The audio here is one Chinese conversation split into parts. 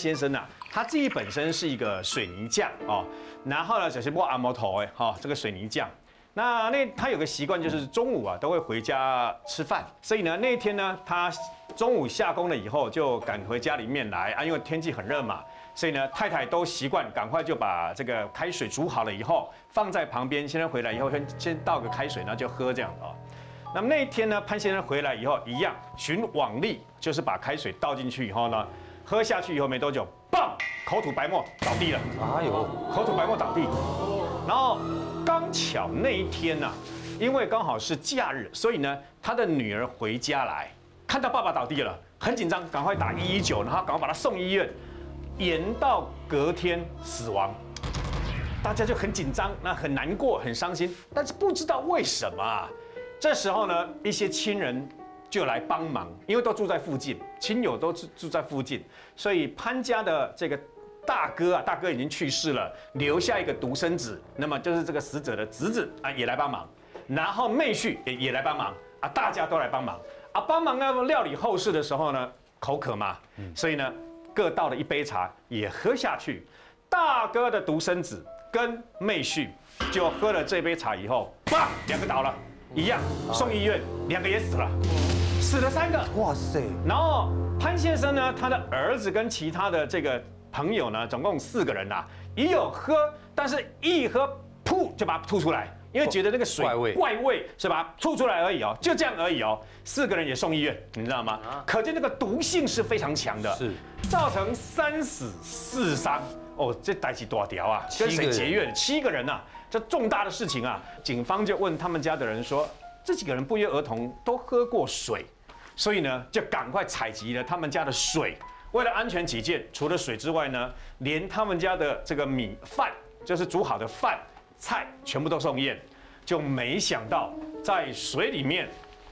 先生啊，他自己本身是一个水泥匠哦，然后呢，就是摸阿摩头哎，哈，这个水泥匠。那那他有个习惯，就是中午啊都会回家吃饭，所以呢那一天呢，他中午下工了以后就赶回家里面来啊，因为天气很热嘛，所以呢太太都习惯赶快就把这个开水煮好了以后放在旁边，先生回来以后先先倒个开水，然后就喝这样哦。那么那一天呢，潘先生回来以后一样循往例，就是把开水倒进去以后呢，喝下去以后没多久，嘣，口吐白沫倒地了，哎呦，口吐白沫倒地，然后。刚巧那一天呢，因为刚好是假日，所以呢，他的女儿回家来，看到爸爸倒地了，很紧张，赶快打一一九，然后赶快把他送医院，延到隔天死亡，大家就很紧张，那很难过，很伤心，但是不知道为什么，啊这时候呢，一些亲人就来帮忙，因为都住在附近，亲友都住住在附近，所以潘家的这个。大哥啊，大哥已经去世了，留下一个独生子，那么就是这个死者的侄子啊，也来帮忙，然后妹婿也也来帮忙啊，大家都来帮忙啊，帮忙呢料理后事的时候呢，口渴嘛，所以呢各倒了一杯茶也喝下去。大哥的独生子跟妹婿就喝了这杯茶以后，啪，两个倒了，一样送医院，两个也死了，死了三个，哇塞。然后潘先生呢，他的儿子跟其他的这个。朋友呢，总共四个人呐，也有喝，但是一喝噗就把它吐出来，因为觉得那个水怪味，怪味是吧？吐出来而已哦，就这样而已哦。四个人也送医院，你知道吗？可见那个毒性是非常强的，是造成三死四伤哦。这逮起多少条啊？跟谁结怨？七个人呐，这重大的事情啊！警方就问他们家的人说，这几个人不约而同都喝过水，所以呢，就赶快采集了他们家的水。为了安全起见，除了水之外呢，连他们家的这个米饭，就是煮好的饭菜，全部都送验，就没想到在水里面，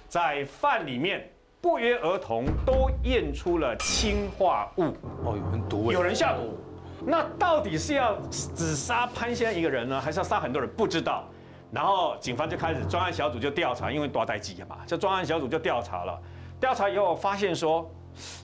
在饭里面，不约而同都验出了氰化物。哦，有人毒，有人下毒。那到底是要只杀潘先生一个人呢，还是要杀很多人？不知道。然后警方就开始专案小组就调查，因为多待机嘛，这专案小组就调查了。调查以后发现说。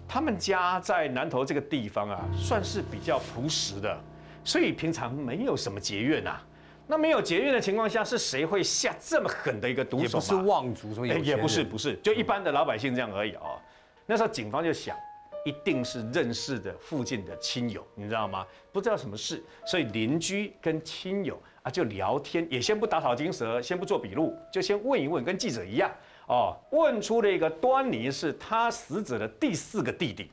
他们家在南头这个地方啊，算是比较朴实的，所以平常没有什么结怨呐。那没有结怨的情况下，是谁会下这么狠的一个毒手？也不是望族，也不是，不是，就一般的老百姓这样而已哦。那时候警方就想，一定是认识的附近的亲友，你知道吗？不知道什么事，所以邻居跟亲友啊就聊天，也先不打草惊蛇，先不做笔录，就先问一问，跟记者一样。哦，问出了一个端倪，是他死者的第四个弟弟，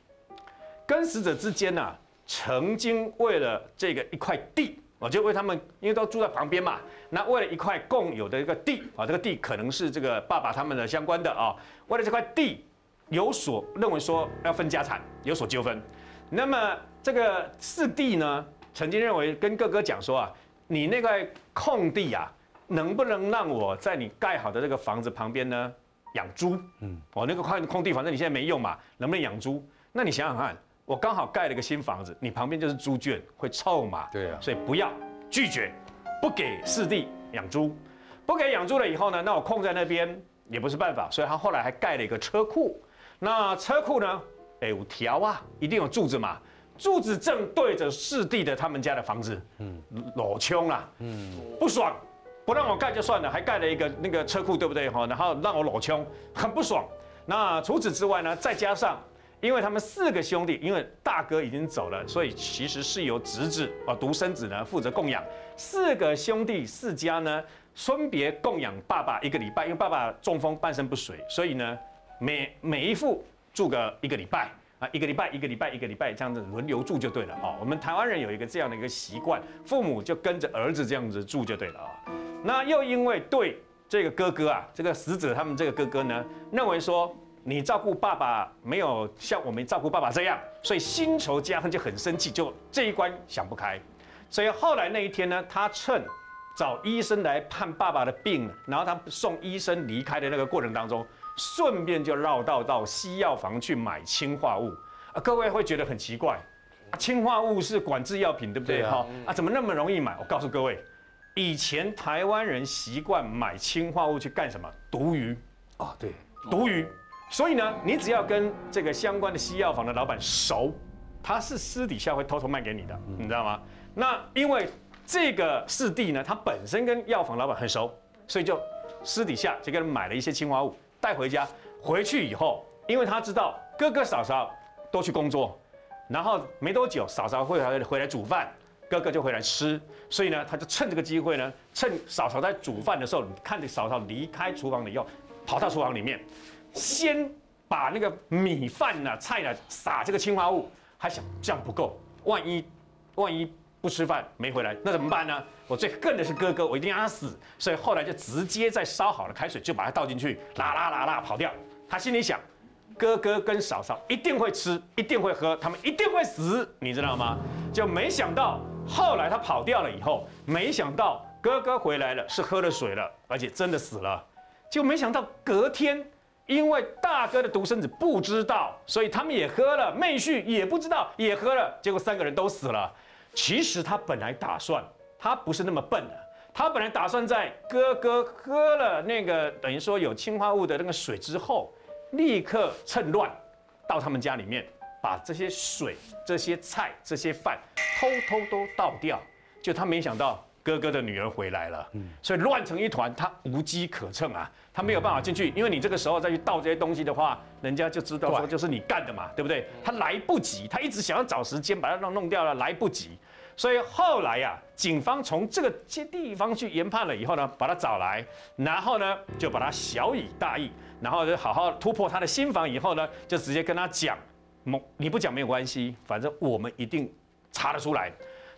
跟死者之间呢，曾经为了这个一块地，我就为他们，因为都住在旁边嘛，那为了一块共有的一个地啊，这个地可能是这个爸爸他们的相关的啊，为了这块地有所认为说要分家产，有所纠纷，那么这个四弟呢，曾经认为跟哥哥讲说啊，你那块空地啊，能不能让我在你盖好的这个房子旁边呢？养猪，嗯，哦，那个块空地，反正你现在没用嘛，能不能养猪？那你想想看，我刚好盖了一个新房子，你旁边就是猪圈，会臭嘛？对啊，所以不要拒绝，不给四弟养猪，不给养猪了以后呢，那我空在那边也不是办法，所以他后来还盖了一个车库。那车库呢，哎，有条啊，一定有柱子嘛，柱子正对着四弟的他们家的房子，嗯，裸穷啊，嗯，不爽。不让我盖就算了，还盖了一个那个车库，对不对哈？然后让我裸穷，很不爽。那除此之外呢？再加上，因为他们四个兄弟，因为大哥已经走了，所以其实是由侄子啊独生子呢负责供养四个兄弟四家呢，分别供养爸爸一个礼拜，因为爸爸中风半身不遂，所以呢每每一户住个一个礼拜啊，一个礼拜一个礼拜一个礼拜这样子轮流住就对了哦。我们台湾人有一个这样的一个习惯，父母就跟着儿子这样子住就对了啊。那又因为对这个哥哥啊，这个死者他们这个哥哥呢，认为说你照顾爸爸没有像我们照顾爸爸这样，所以新仇加恨就很生气，就这一关想不开。所以后来那一天呢，他趁找医生来判爸爸的病，然后他送医生离开的那个过程当中，顺便就绕道到西药房去买氰化物。啊，各位会觉得很奇怪，氰化物是管制药品，对不对？哈啊，怎么那么容易买？我告诉各位。以前台湾人习惯买氰化物去干什么？毒鱼啊，对，毒鱼。所以呢，你只要跟这个相关的西药房的老板熟，他是私底下会偷偷卖给你的，你知道吗？那因为这个四弟呢，他本身跟药房老板很熟，所以就私底下就跟人买了一些氰化物带回家。回去以后，因为他知道哥哥嫂嫂都去工作，然后没多久嫂嫂会回回来煮饭，哥哥就回来吃，所以呢，他就趁这个机会呢，趁嫂嫂在煮饭的时候，看着嫂嫂离开厨房以后，跑到厨房里面，先把那个米饭呢、菜呢撒这个青花物，还想这样不够，万一万一不吃饭没回来，那怎么办呢？我最恨的是哥哥，我一定让他死，所以后来就直接在烧好了开水就把它倒进去，啦啦啦啦跑掉。他心里想，哥哥跟嫂嫂一定会吃，一定会喝，他们一定会死，你知道吗？就没想到后来他跑掉了以后，没想到哥哥回来了，是喝了水了，而且真的死了。就没想到隔天，因为大哥的独生子不知道，所以他们也喝了，妹婿也不知道，也喝了，结果三个人都死了。其实他本来打算，他不是那么笨的。他本来打算在哥哥喝了那个等于说有氰化物的那个水之后。立刻趁乱到他们家里面，把这些水、这些菜、这些饭偷偷都倒掉。就他没想到哥哥的女儿回来了，所以乱成一团，他无机可乘啊，他没有办法进去，因为你这个时候再去倒这些东西的话，人家就知道说就是你干的嘛，对不对？他来不及，他一直想要找时间把它弄弄掉了，来不及。所以后来呀，警方从这个些地方去研判了以后呢，把他找来，然后呢就把他小以大义。然后就好好突破他的心房，以后呢，就直接跟他讲，你不讲没有关系，反正我们一定查得出来。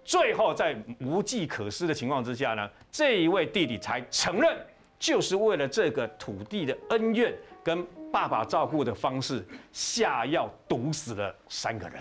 最后在无计可施的情况之下呢，这一位弟弟才承认，就是为了这个土地的恩怨跟爸爸照顾的方式，下药毒死了三个人。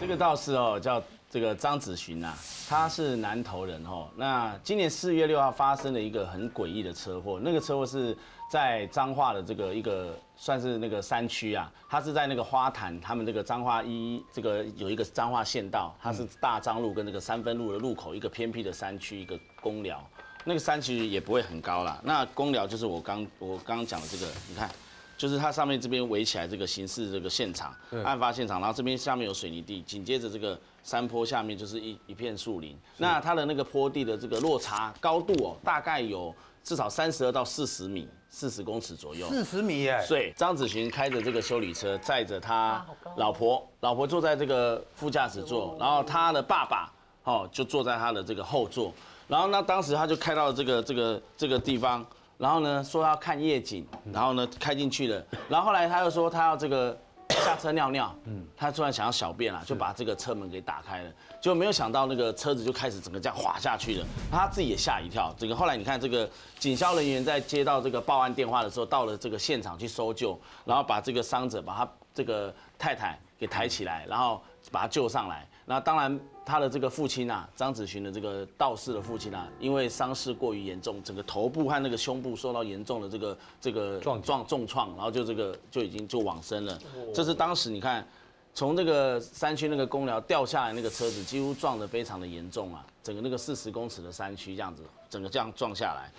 这个道士哦，叫。这个张子寻呐，他是南投人哦。那今年四月六号发生了一个很诡异的车祸，那个车祸是在彰化的这个一个算是那个山区啊，它是在那个花坛，他们这个彰化一这个有一个彰化县道，它是大彰路跟那个三分路的路口，一个偏僻的山区，一个公寮。那个山其实也不会很高啦。那公寮就是我刚 我刚刚讲的这个，你看。就是它上面这边围起来这个刑事这个现场，案发现场，然后这边下面有水泥地，紧接着这个山坡下面就是一一片树林。那它的那个坡地的这个落差高度哦，大概有至少三十二到四十米，四十公尺左右。四十米耶！对，张子寻开着这个修理车，载着他老婆，老婆坐在这个副驾驶座，然后他的爸爸哦就坐在他的这个后座，然后那当时他就开到这个这个这个地方。然后呢，说要看夜景，然后呢开进去了，然后后来他又说他要这个下车尿尿，嗯，他突然想要小便了，就把这个车门给打开了，就没有想到那个车子就开始整个这样滑下去了，他自己也吓一跳。这个后来你看这个警消人员在接到这个报案电话的时候，到了这个现场去搜救，然后把这个伤者把他这个太太给抬起来，然后把他救上来。那当然，他的这个父亲啊，张子寻的这个道士的父亲啊，因为伤势过于严重，整个头部和那个胸部受到严重的这个这个撞撞重创，然后就这个就已经就往生了。这是当时你看，从那个山区那个公寮掉下来那个车子，几乎撞得非常的严重啊，整个那个四十公尺的山区这样子，整个这样撞下来。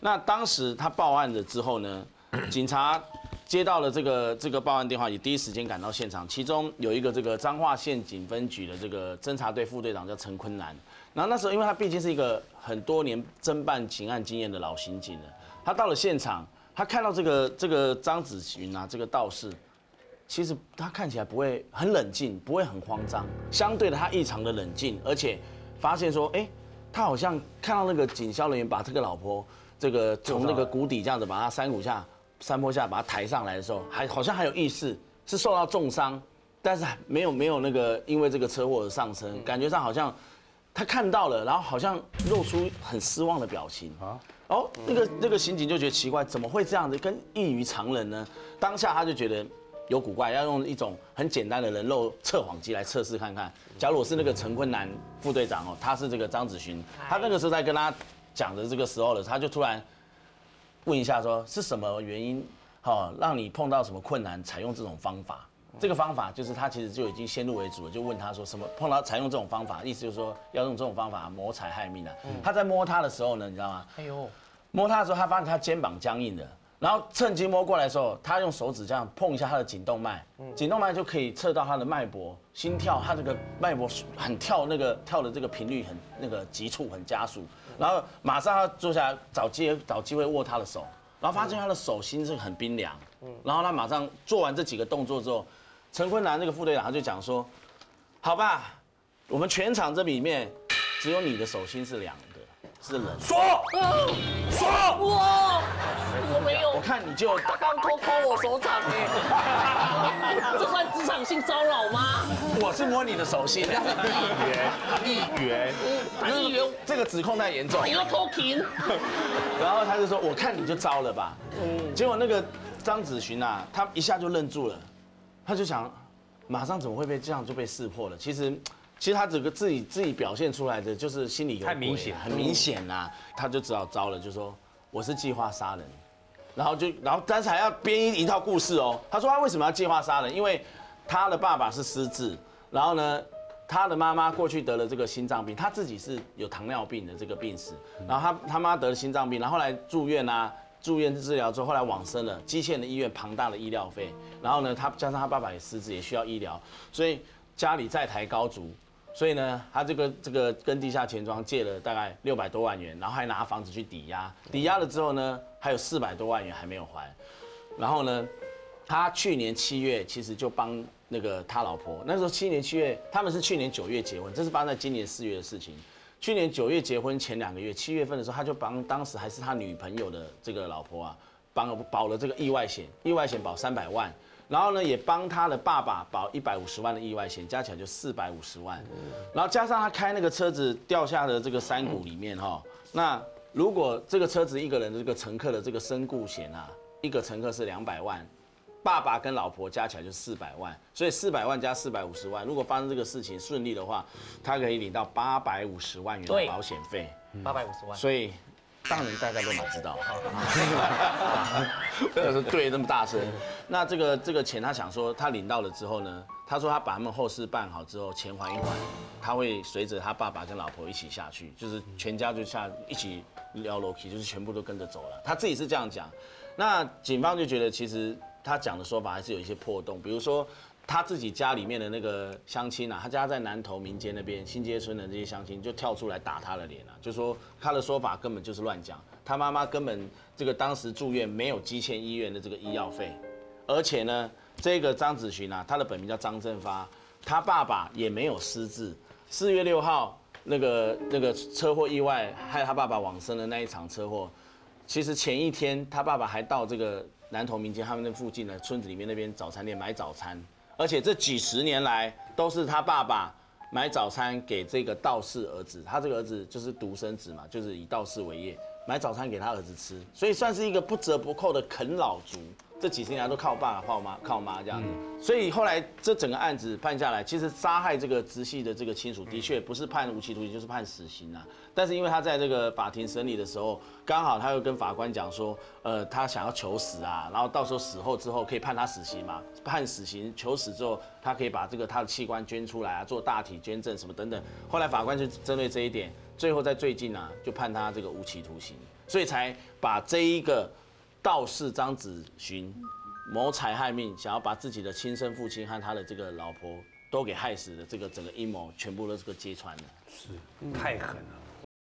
那当时他报案了之后呢，警察。接到了这个这个报案电话，也第一时间赶到现场。其中有一个这个彰化县警分局的这个侦查队副队长叫陈坤南。然后那时候，因为他毕竟是一个很多年侦办刑案经验的老刑警了，他到了现场，他看到这个这个张子群啊，这个道士，其实他看起来不会很冷静，不会很慌张，相对的他异常的冷静，而且发现说，哎，他好像看到那个警消人员把这个老婆这个从那个谷底这样子把他山谷下。山坡下把他抬上来的时候，还好像还有意识，是受到重伤，但是没有没有那个因为这个车祸而上升，感觉上好像他看到了，然后好像露出很失望的表情啊。哦，那个那个刑警就觉得奇怪，怎么会这样子，跟异于常人呢？当下他就觉得有古怪，要用一种很简单的人肉测谎机来测试看看。假如我是那个陈坤南副队长哦，他是这个张子勋，他那个时候在跟他讲的这个时候了，他就突然。问一下，说是什么原因，好让你碰到什么困难，采用这种方法？这个方法就是他其实就已经先入为主了，就问他说什么碰到采用这种方法，意思就是说要用这种方法谋财害命啊。他在摸他的时候呢，你知道吗？哎呦，摸他的时候，他发现他肩膀僵硬的，然后趁机摸过来的时候，他用手指这样碰一下他的颈动脉，颈动脉就可以测到他的脉搏、心跳，他这个脉搏很跳，那个跳的这个频率很那个急促，很加速。然后马上他坐下来找机找机会握他的手，然后发现他的手心是很冰凉。然后他马上做完这几个动作之后，陈坤南那个副队长他就讲说：“好吧，我们全场这里面只有你的手心是凉的，是冷。说说，哇，我没有我，看你就他刚偷抠我手掌哎，这算职场性骚扰吗？我是摸你的手心，议员，打议员，这个指控太严重。你要偷情？然后他就说：“我看你就糟了吧。”结果那个张子寻啊，他一下就愣住了，他就想，马上怎么会被这样就被识破了？其实，其实他整个自己自己表现出来的就是心里有太明显很明显呐、他就只好招了，就说我是计划杀人，然后就然后但是还要编一一套故事哦。他说他为什么要计划杀人？因为他的爸爸是失智，然后呢。他的妈妈过去得了这个心脏病，他自己是有糖尿病的这个病史，然后他他妈得了心脏病，然后来住院啊，住院治疗之后，后来往生了，基县的医院庞大的医疗费，然后呢，他加上他爸爸也失智，也需要医疗，所以家里债台高筑，所以呢，他这个这个跟地下钱庄借了大概六百多万元，然后还拿房子去抵押，抵押了之后呢，还有四百多万元还没有还，然后呢，他去年七月其实就帮那个他老婆，那时候七年七月，他们是去年九月结婚，这是发生在今年四月的事情。去年九月结婚前两个月，七月份的时候，他就帮当时还是他女朋友的这个老婆啊，帮保了这个意外险，意外险保三百万，然后呢也帮他的爸爸保一百五十万的意外险，加起来就四百五十万，然后加上他开那个车子掉下的这个山谷里面哈，那如果这个车子一个人的这个乘客的这个身故险啊，一个乘客是两百万，爸爸跟老婆加起来就四百万，所以四百万加四百五十万，如果发生这个事情顺利的话，他可以领到八百五十万元的保险费。八百五十万，所以当然大家都哪知道，对那么大声。那这个这个钱他想说他领到了之后呢，他说他把他们后事办好之后，钱还一还，他会随着他爸爸跟老婆一起下去，就是全家就下一起撩楼梯，就是全部都跟着走了。他自己是这样讲。那警方就觉得其实他讲的说法还是有一些破洞，比如说。他自己家里面的那个乡亲啊，他家在南投民间那边新街村的这些乡亲就跳出来打他的脸啊，就说他的说法根本就是乱讲，他妈妈根本这个当时住院没有积欠医院的这个医药费，而且呢，这个张子勋啊，他的本名叫张振发，他爸爸也没有失智，四月六号那个那个车祸意外害他爸爸往生的那一场车祸，其实前一天他爸爸还到这个南投民间他们那附近的村子里面那边早餐店买早餐。而且这几十年来都是他爸爸买早餐给这个道士儿子，他这个儿子就是独生子嘛，就是以道士为业，买早餐给他儿子吃，所以算是一个不折不扣的啃老族。这几十年来都靠爸靠妈靠妈这样子，所以后来这整个案子判下来，其实杀害这个直系的这个亲属的确不是判无期徒刑，就是判死刑啊。但是因为他在这个法庭审理的时候，刚好他又跟法官讲说，呃，他想要求死啊，然后到时候死后之后可以判他死刑嘛，判死刑求死之后，他可以把这个他的器官捐出来啊，做大体捐赠什么等等。后来法官就针对这一点，最后在最近啊，就判他这个无期徒刑，所以才把这一个道士张子勋谋财害命，想要把自己的亲生父亲和他的这个老婆都给害死的这个整个阴谋，全部都是个揭穿了。是太狠了。